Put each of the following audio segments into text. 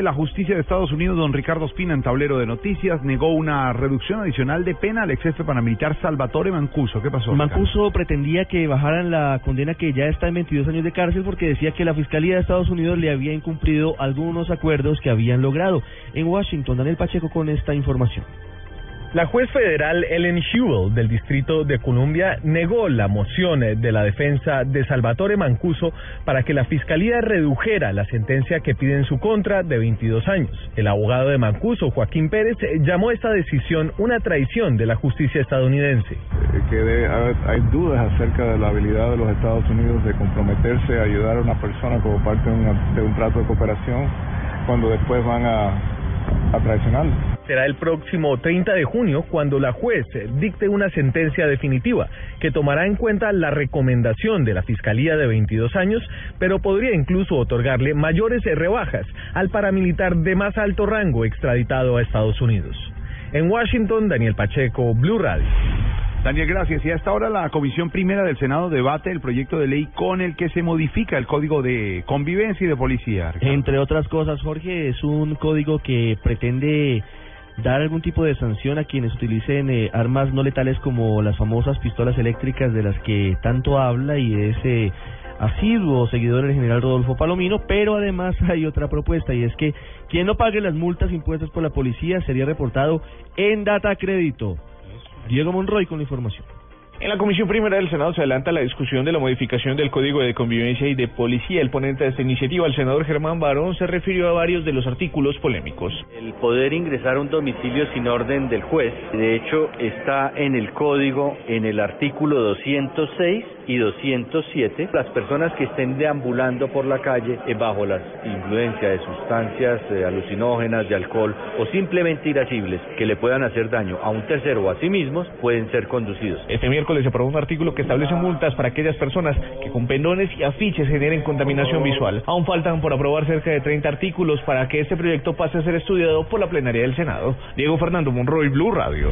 La justicia de Estados Unidos, don Ricardo Espina, en tablero de noticias, negó una reducción adicional de pena al ex jefe paramilitar Salvatore Mancuso. ¿Qué pasó? Mancuso pretendía que bajaran la condena que ya está en 22 años de cárcel porque decía que la Fiscalía de Estados Unidos le había incumplido algunos acuerdos que habían logrado. En Washington, Daniel Pacheco con esta información. La juez federal Ellen Hewell del Distrito de Columbia negó la moción de la defensa de Salvatore Mancuso para que la fiscalía redujera la sentencia que pide en su contra de 22 años. El abogado de Mancuso, Joaquín Pérez, llamó esta decisión una traición de la justicia estadounidense. Que hay dudas acerca de la habilidad de los Estados Unidos de comprometerse a ayudar a una persona como parte de, un trato de cooperación cuando después van a, a traicionarlo será el próximo 30 de junio cuando la juez dicte una sentencia definitiva que tomará en cuenta la recomendación de la Fiscalía de 22 años, pero podría incluso otorgarle mayores rebajas al paramilitar de más alto rango extraditado a Estados Unidos. En Washington, Daniel Pacheco, Blue Radio. Daniel, gracias. Y hasta ahora la Comisión Primera del Senado debate el proyecto de ley con el que se modifica el Código de Convivencia y de Policía. Entre otras cosas, Jorge, es un código que pretende dar algún tipo de sanción a quienes utilicen eh, armas no letales como las famosas pistolas eléctricas de las que tanto habla y es eh, asiduo seguidor del general Rodolfo Palomino, pero además hay otra propuesta y es que quien no pague las multas impuestas por la policía sería reportado en data crédito. Diego Monroy con la información. En la Comisión Primera del Senado se adelanta la discusión de la modificación del Código de Convivencia y de Policía. El ponente de esta iniciativa, el senador Germán Barón, se refirió a varios de los artículos polémicos. El poder ingresar a un domicilio sin orden del juez, de hecho, está en el Código, en el artículo 206 y 207. Las personas que estén deambulando por la calle eh, bajo la influencia de sustancias eh, alucinógenas, de alcohol o simplemente irascibles que le puedan hacer daño a un tercero o a sí mismos, pueden ser conducidos. Este miércoles se aprobó un artículo que establece multas para aquellas personas que con pendones y afiches generen contaminación visual. Aún faltan por aprobar cerca de 30 artículos para que este proyecto pase a ser estudiado por la plenaria del Senado. Diego Fernando Monroy, Blue Radio.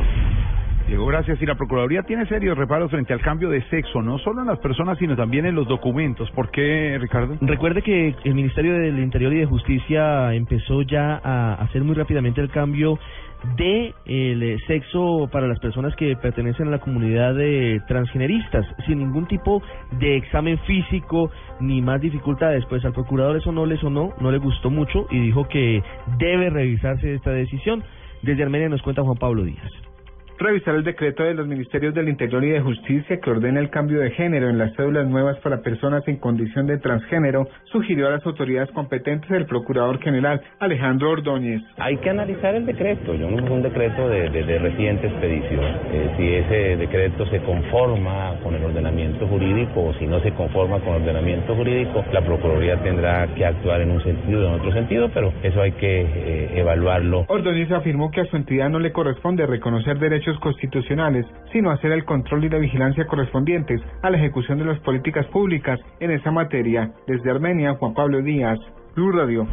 Gracias. Y la Procuraduría tiene serios reparos frente al cambio de sexo, no solo en las personas, sino también en los documentos. ¿Por qué, Ricardo? Recuerde que el Ministerio del Interior y de Justicia empezó ya a hacer muy rápidamente el cambio de el sexo para las personas que pertenecen a la comunidad de transgeneristas, sin ningún tipo de examen físico ni más dificultades. Pues al procurador eso no le sonó, no le gustó mucho y dijo que debe revisarse esta decisión. Desde Armenia nos cuenta Juan Pablo Díaz revisar el decreto de los Ministerios del Interior y de Justicia que ordena el cambio de género en las cédulas nuevas para personas en condición de transgénero, sugirió a las autoridades competentes el Procurador General Alejandro Ordóñez. Hay que analizar el decreto, yo no es un decreto de, de, reciente expedición. Eh, si ese decreto se conforma con el ordenamiento jurídico o si no se conforma con el ordenamiento jurídico, la Procuraduría tendrá que actuar en un sentido o en otro sentido, pero eso hay que eh, evaluarlo. Ordóñez afirmó que a su entidad no le corresponde reconocer derechos constitucionales, sino hacer el control y la vigilancia correspondientes a la ejecución de las políticas públicas en esa materia. Desde Armenia, Juan Pablo Díaz, Blue Radio.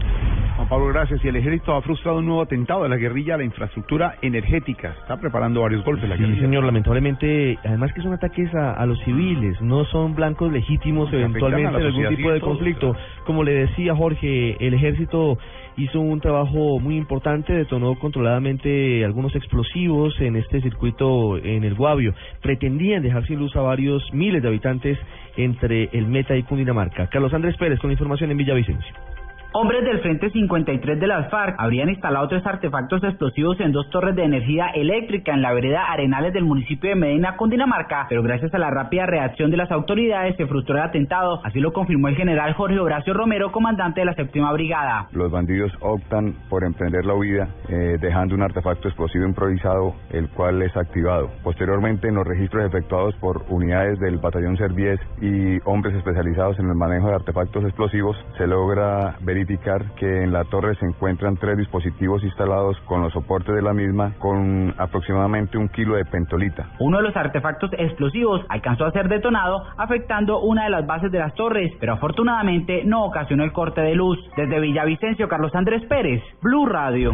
Juan Pablo, gracias. Y el ejército ha frustrado un nuevo atentado de la guerrilla a la infraestructura energética. Está preparando varios golpes la guerrilla. Sí, señor, lamentablemente, además que son ataques a, los civiles, no son blancos legítimos eventualmente de algún tipo de conflicto. Como le decía Jorge, el ejército hizo un trabajo muy importante, detonó controladamente algunos explosivos en este circuito en el Guavio. Pretendían dejar sin luz a varios miles de habitantes entre el Meta y Cundinamarca. Carlos Andrés Pérez con información en Villavicencio. Hombres del Frente 53 de las FARC habrían instalado tres artefactos explosivos en dos torres de energía eléctrica en la vereda Arenales del municipio de Medina, Cundinamarca, pero gracias a la rápida reacción de las autoridades se frustró el atentado, así lo confirmó el general Jorge Horacio Romero, comandante de la séptima brigada. Los bandidos optan por emprender la huida, eh, dejando un artefacto explosivo improvisado, el cual es activado. Posteriormente, en los registros efectuados por unidades del batallón Servies y hombres especializados en el manejo de artefactos explosivos, se logra verificar verificar que en la torre se encuentran tres dispositivos instalados con los soportes de la misma con aproximadamente un kilo de pentolita. Uno de los artefactos explosivos alcanzó a ser detonado afectando una de las bases de las torres, pero afortunadamente no ocasionó el corte de luz. Desde Villavicencio, Carlos Andrés Pérez, Blue Radio.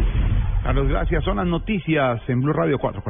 Carlos, gracias. Son las noticias en Blue Radio 4.